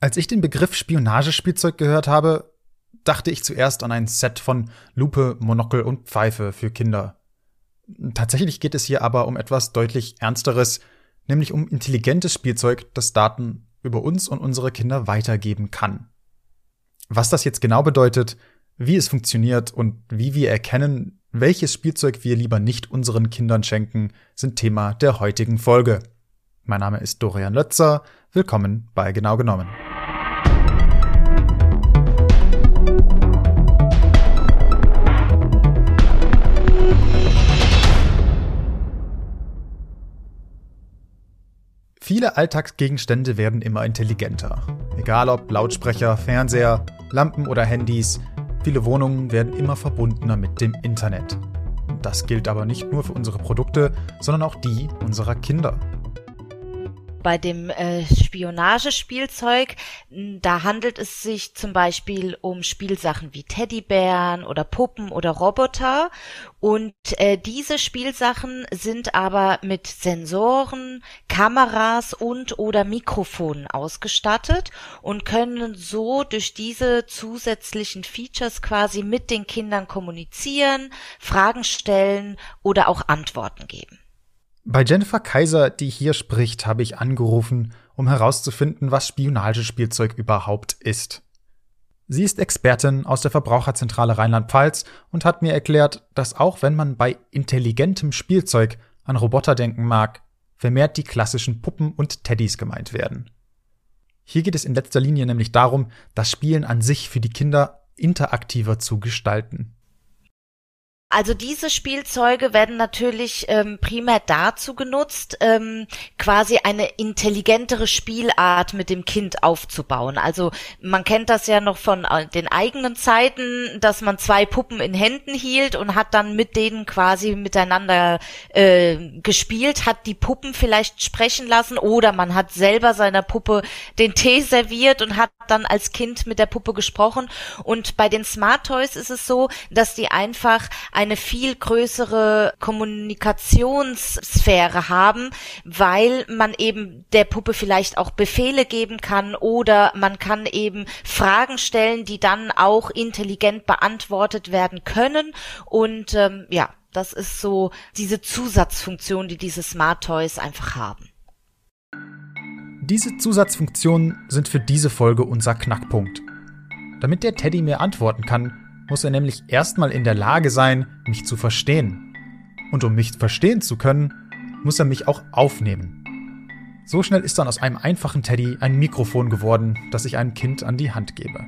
Als ich den Begriff Spionagespielzeug gehört habe, dachte ich zuerst an ein Set von Lupe, Monokel und Pfeife für Kinder. Tatsächlich geht es hier aber um etwas deutlich Ernsteres, nämlich um intelligentes Spielzeug, das Daten über uns und unsere Kinder weitergeben kann. Was das jetzt genau bedeutet, wie es funktioniert und wie wir erkennen, welches Spielzeug wir lieber nicht unseren Kindern schenken, sind Thema der heutigen Folge. Mein Name ist Dorian Lötzer. Willkommen bei Genau genommen. Viele Alltagsgegenstände werden immer intelligenter. Egal ob Lautsprecher, Fernseher, Lampen oder Handys, viele Wohnungen werden immer verbundener mit dem Internet. Das gilt aber nicht nur für unsere Produkte, sondern auch die unserer Kinder bei dem äh, Spionagespielzeug, da handelt es sich zum Beispiel um Spielsachen wie Teddybären oder Puppen oder Roboter. Und äh, diese Spielsachen sind aber mit Sensoren, Kameras und oder Mikrofonen ausgestattet und können so durch diese zusätzlichen Features quasi mit den Kindern kommunizieren, Fragen stellen oder auch Antworten geben. Bei Jennifer Kaiser, die hier spricht, habe ich angerufen, um herauszufinden, was Spionagespielzeug überhaupt ist. Sie ist Expertin aus der Verbraucherzentrale Rheinland-Pfalz und hat mir erklärt, dass auch wenn man bei intelligentem Spielzeug an Roboter denken mag, vermehrt die klassischen Puppen und Teddys gemeint werden. Hier geht es in letzter Linie nämlich darum, das Spielen an sich für die Kinder interaktiver zu gestalten. Also diese Spielzeuge werden natürlich ähm, primär dazu genutzt, ähm, quasi eine intelligentere Spielart mit dem Kind aufzubauen. Also man kennt das ja noch von äh, den eigenen Zeiten, dass man zwei Puppen in Händen hielt und hat dann mit denen quasi miteinander äh, gespielt, hat die Puppen vielleicht sprechen lassen oder man hat selber seiner Puppe den Tee serviert und hat dann als Kind mit der Puppe gesprochen. Und bei den Smart Toys ist es so, dass die einfach eine viel größere Kommunikationssphäre haben, weil man eben der Puppe vielleicht auch Befehle geben kann oder man kann eben Fragen stellen, die dann auch intelligent beantwortet werden können. Und ähm, ja, das ist so diese Zusatzfunktion, die diese Smart Toys einfach haben. Diese Zusatzfunktionen sind für diese Folge unser Knackpunkt. Damit der Teddy mir antworten kann, muss er nämlich erstmal in der Lage sein, mich zu verstehen. Und um mich verstehen zu können, muss er mich auch aufnehmen. So schnell ist dann aus einem einfachen Teddy ein Mikrofon geworden, das ich einem Kind an die Hand gebe.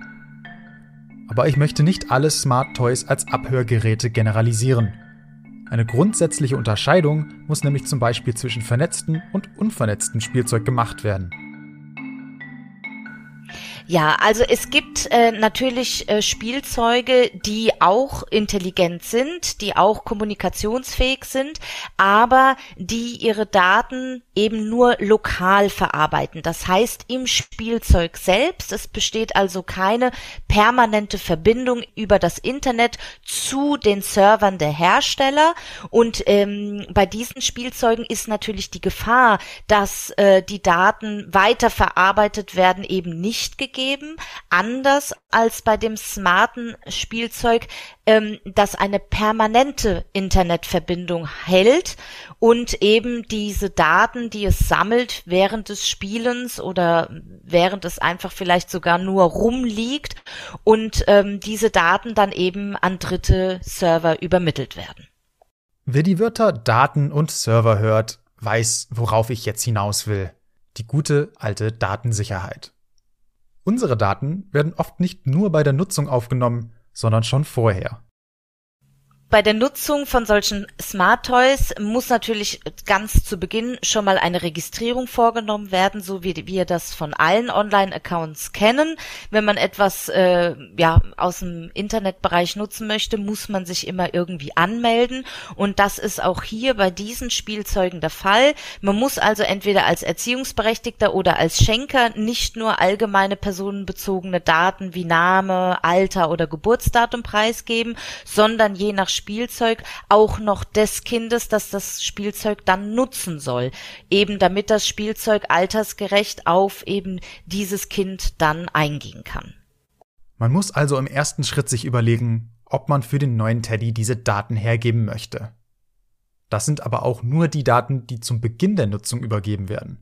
Aber ich möchte nicht alle Smart Toys als Abhörgeräte generalisieren. Eine grundsätzliche Unterscheidung muss nämlich zum Beispiel zwischen vernetzten und unvernetzten Spielzeug gemacht werden. Ja, also es gibt äh, natürlich äh, Spielzeuge, die auch intelligent sind, die auch kommunikationsfähig sind, aber die ihre Daten eben nur lokal verarbeiten. Das heißt im Spielzeug selbst. Es besteht also keine permanente Verbindung über das Internet zu den Servern der Hersteller. Und ähm, bei diesen Spielzeugen ist natürlich die Gefahr, dass äh, die Daten weiterverarbeitet werden, eben nicht gegeben geben, anders als bei dem smarten Spielzeug, ähm, das eine permanente Internetverbindung hält und eben diese Daten, die es sammelt während des Spielens oder während es einfach vielleicht sogar nur rumliegt und ähm, diese Daten dann eben an dritte Server übermittelt werden. Wer die Wörter Daten und Server hört, weiß, worauf ich jetzt hinaus will. Die gute alte Datensicherheit. Unsere Daten werden oft nicht nur bei der Nutzung aufgenommen, sondern schon vorher. Bei der Nutzung von solchen Smart Toys muss natürlich ganz zu Beginn schon mal eine Registrierung vorgenommen werden, so wie wir das von allen Online-Accounts kennen. Wenn man etwas äh, ja aus dem Internetbereich nutzen möchte, muss man sich immer irgendwie anmelden und das ist auch hier bei diesen Spielzeugen der Fall. Man muss also entweder als Erziehungsberechtigter oder als Schenker nicht nur allgemeine personenbezogene Daten wie Name, Alter oder Geburtsdatum preisgeben, sondern je nach Spielzeug auch noch des Kindes, das das Spielzeug dann nutzen soll, eben damit das Spielzeug altersgerecht auf eben dieses Kind dann eingehen kann. Man muss also im ersten Schritt sich überlegen, ob man für den neuen Teddy diese Daten hergeben möchte. Das sind aber auch nur die Daten, die zum Beginn der Nutzung übergeben werden.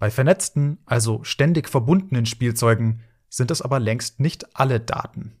Bei vernetzten, also ständig verbundenen Spielzeugen sind es aber längst nicht alle Daten.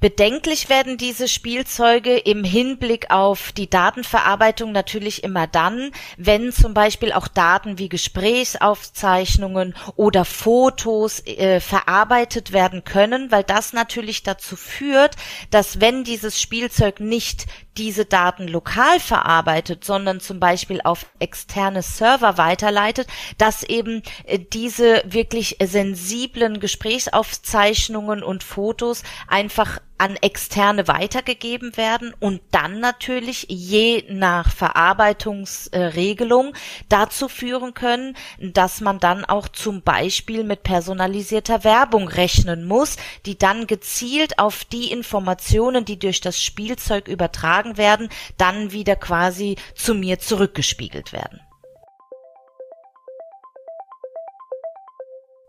Bedenklich werden diese Spielzeuge im Hinblick auf die Datenverarbeitung natürlich immer dann, wenn zum Beispiel auch Daten wie Gesprächsaufzeichnungen oder Fotos äh, verarbeitet werden können, weil das natürlich dazu führt, dass wenn dieses Spielzeug nicht diese Daten lokal verarbeitet, sondern zum Beispiel auf externe Server weiterleitet, dass eben äh, diese wirklich sensiblen Gesprächsaufzeichnungen und Fotos einfach an externe weitergegeben werden und dann natürlich je nach Verarbeitungsregelung dazu führen können, dass man dann auch zum Beispiel mit personalisierter Werbung rechnen muss, die dann gezielt auf die Informationen, die durch das Spielzeug übertragen werden, dann wieder quasi zu mir zurückgespiegelt werden.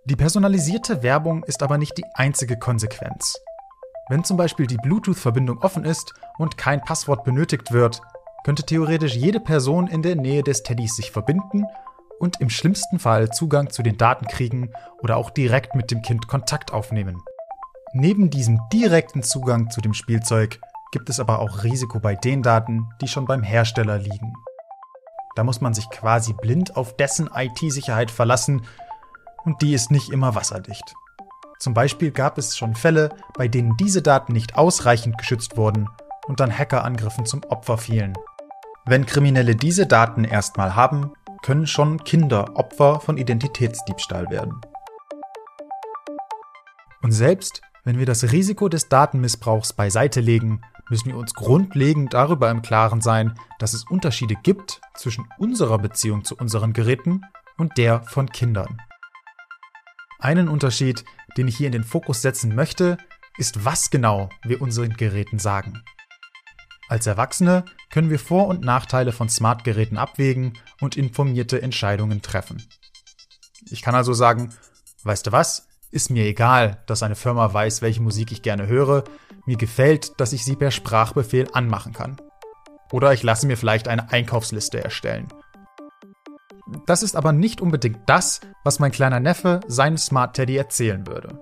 Die personalisierte Werbung ist aber nicht die einzige Konsequenz. Wenn zum Beispiel die Bluetooth-Verbindung offen ist und kein Passwort benötigt wird, könnte theoretisch jede Person in der Nähe des Teddys sich verbinden und im schlimmsten Fall Zugang zu den Daten kriegen oder auch direkt mit dem Kind Kontakt aufnehmen. Neben diesem direkten Zugang zu dem Spielzeug gibt es aber auch Risiko bei den Daten, die schon beim Hersteller liegen. Da muss man sich quasi blind auf dessen IT-Sicherheit verlassen und die ist nicht immer wasserdicht. Zum Beispiel gab es schon Fälle, bei denen diese Daten nicht ausreichend geschützt wurden und dann Hackerangriffen zum Opfer fielen. Wenn Kriminelle diese Daten erstmal haben, können schon Kinder Opfer von Identitätsdiebstahl werden. Und selbst wenn wir das Risiko des Datenmissbrauchs beiseite legen, müssen wir uns grundlegend darüber im Klaren sein, dass es Unterschiede gibt zwischen unserer Beziehung zu unseren Geräten und der von Kindern. Einen Unterschied, den ich hier in den Fokus setzen möchte, ist, was genau wir unseren Geräten sagen. Als Erwachsene können wir Vor- und Nachteile von Smartgeräten abwägen und informierte Entscheidungen treffen. Ich kann also sagen, weißt du was, ist mir egal, dass eine Firma weiß, welche Musik ich gerne höre, mir gefällt, dass ich sie per Sprachbefehl anmachen kann. Oder ich lasse mir vielleicht eine Einkaufsliste erstellen. Das ist aber nicht unbedingt das, was mein kleiner Neffe seinem Smart Teddy erzählen würde.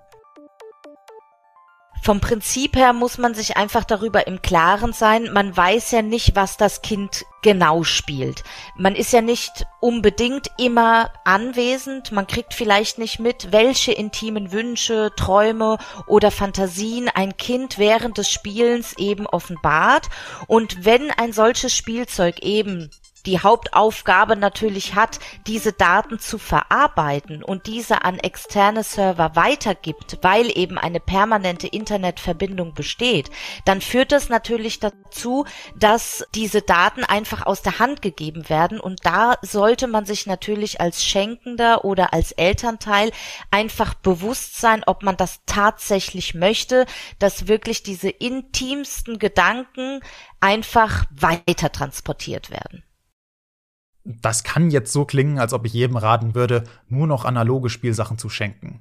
Vom Prinzip her muss man sich einfach darüber im Klaren sein. Man weiß ja nicht, was das Kind genau spielt. Man ist ja nicht unbedingt immer anwesend. Man kriegt vielleicht nicht mit, welche intimen Wünsche, Träume oder Fantasien ein Kind während des Spielens eben offenbart. Und wenn ein solches Spielzeug eben die Hauptaufgabe natürlich hat, diese Daten zu verarbeiten und diese an externe Server weitergibt, weil eben eine permanente Internetverbindung besteht, dann führt das natürlich dazu, dass diese Daten einfach aus der Hand gegeben werden und da sollte man sich natürlich als Schenkender oder als Elternteil einfach bewusst sein, ob man das tatsächlich möchte, dass wirklich diese intimsten Gedanken einfach weiter transportiert werden. Das kann jetzt so klingen, als ob ich jedem raten würde, nur noch analoge Spielsachen zu schenken.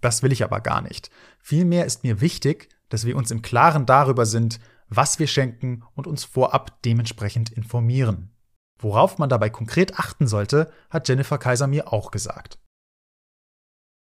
Das will ich aber gar nicht. Vielmehr ist mir wichtig, dass wir uns im Klaren darüber sind, was wir schenken und uns vorab dementsprechend informieren. Worauf man dabei konkret achten sollte, hat Jennifer Kaiser mir auch gesagt.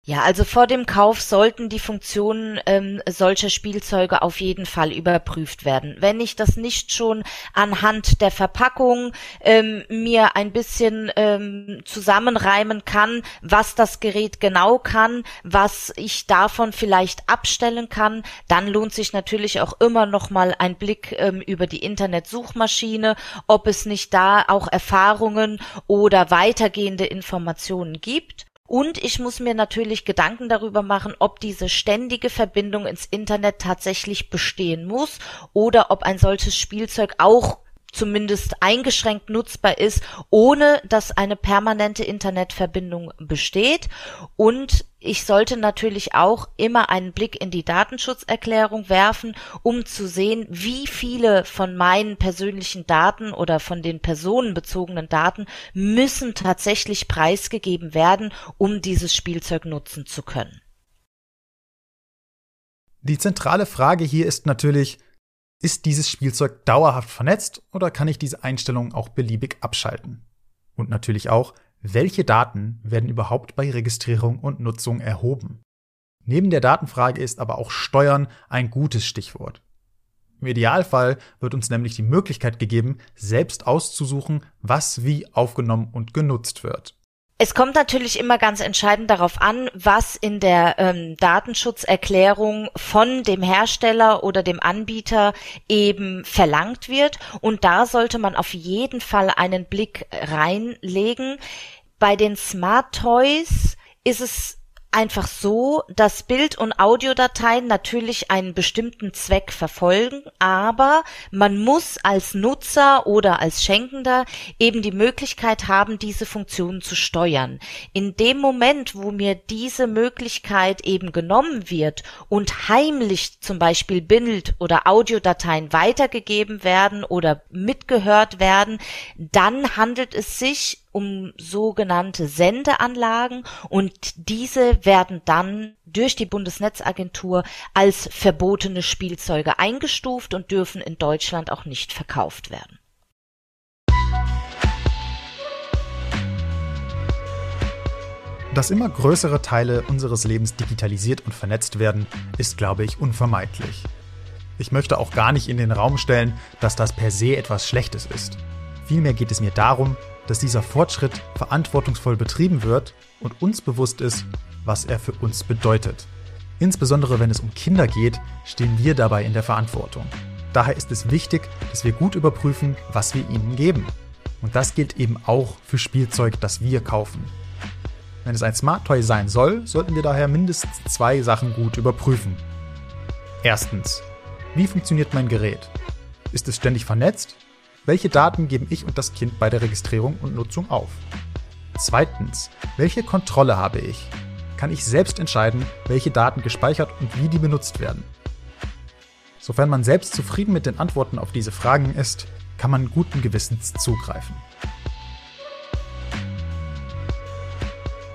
Ja, also vor dem Kauf sollten die Funktionen ähm, solcher Spielzeuge auf jeden Fall überprüft werden. Wenn ich das nicht schon anhand der Verpackung ähm, mir ein bisschen ähm, zusammenreimen kann, was das Gerät genau kann, was ich davon vielleicht abstellen kann, dann lohnt sich natürlich auch immer noch mal ein Blick ähm, über die Internetsuchmaschine, ob es nicht da auch Erfahrungen oder weitergehende Informationen gibt. Und ich muss mir natürlich Gedanken darüber machen, ob diese ständige Verbindung ins Internet tatsächlich bestehen muss oder ob ein solches Spielzeug auch zumindest eingeschränkt nutzbar ist, ohne dass eine permanente Internetverbindung besteht. Und ich sollte natürlich auch immer einen Blick in die Datenschutzerklärung werfen, um zu sehen, wie viele von meinen persönlichen Daten oder von den personenbezogenen Daten müssen tatsächlich preisgegeben werden, um dieses Spielzeug nutzen zu können. Die zentrale Frage hier ist natürlich, ist dieses Spielzeug dauerhaft vernetzt oder kann ich diese Einstellungen auch beliebig abschalten? Und natürlich auch, welche Daten werden überhaupt bei Registrierung und Nutzung erhoben? Neben der Datenfrage ist aber auch Steuern ein gutes Stichwort. Im Idealfall wird uns nämlich die Möglichkeit gegeben, selbst auszusuchen, was wie aufgenommen und genutzt wird. Es kommt natürlich immer ganz entscheidend darauf an, was in der ähm, Datenschutzerklärung von dem Hersteller oder dem Anbieter eben verlangt wird. Und da sollte man auf jeden Fall einen Blick reinlegen. Bei den Smart Toys ist es einfach so, dass Bild- und Audiodateien natürlich einen bestimmten Zweck verfolgen, aber man muss als Nutzer oder als Schenkender eben die Möglichkeit haben, diese Funktionen zu steuern. In dem Moment, wo mir diese Möglichkeit eben genommen wird und heimlich zum Beispiel Bild- oder Audiodateien weitergegeben werden oder mitgehört werden, dann handelt es sich um sogenannte Sendeanlagen und diese werden dann durch die Bundesnetzagentur als verbotene Spielzeuge eingestuft und dürfen in Deutschland auch nicht verkauft werden. Dass immer größere Teile unseres Lebens digitalisiert und vernetzt werden, ist, glaube ich, unvermeidlich. Ich möchte auch gar nicht in den Raum stellen, dass das per se etwas Schlechtes ist. Vielmehr geht es mir darum, dass dieser Fortschritt verantwortungsvoll betrieben wird und uns bewusst ist, was er für uns bedeutet. Insbesondere wenn es um Kinder geht, stehen wir dabei in der Verantwortung. Daher ist es wichtig, dass wir gut überprüfen, was wir ihnen geben. Und das gilt eben auch für Spielzeug, das wir kaufen. Wenn es ein Smart Toy sein soll, sollten wir daher mindestens zwei Sachen gut überprüfen. Erstens, wie funktioniert mein Gerät? Ist es ständig vernetzt welche Daten geben ich und das Kind bei der Registrierung und Nutzung auf? Zweitens, welche Kontrolle habe ich? Kann ich selbst entscheiden, welche Daten gespeichert und wie die benutzt werden? Sofern man selbst zufrieden mit den Antworten auf diese Fragen ist, kann man guten Gewissens zugreifen.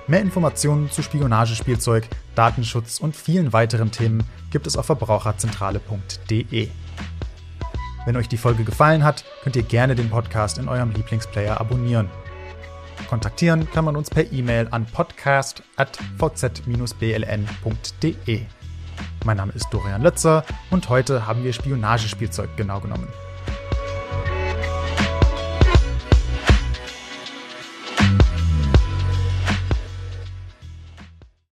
Mehr Informationen zu Spionagespielzeug, Datenschutz und vielen weiteren Themen gibt es auf verbraucherzentrale.de. Wenn euch die Folge gefallen hat, könnt ihr gerne den Podcast in eurem Lieblingsplayer abonnieren. Kontaktieren kann man uns per E-Mail an podcast.vz-bln.de. Mein Name ist Dorian Lötzer und heute haben wir Spionagespielzeug genau genommen.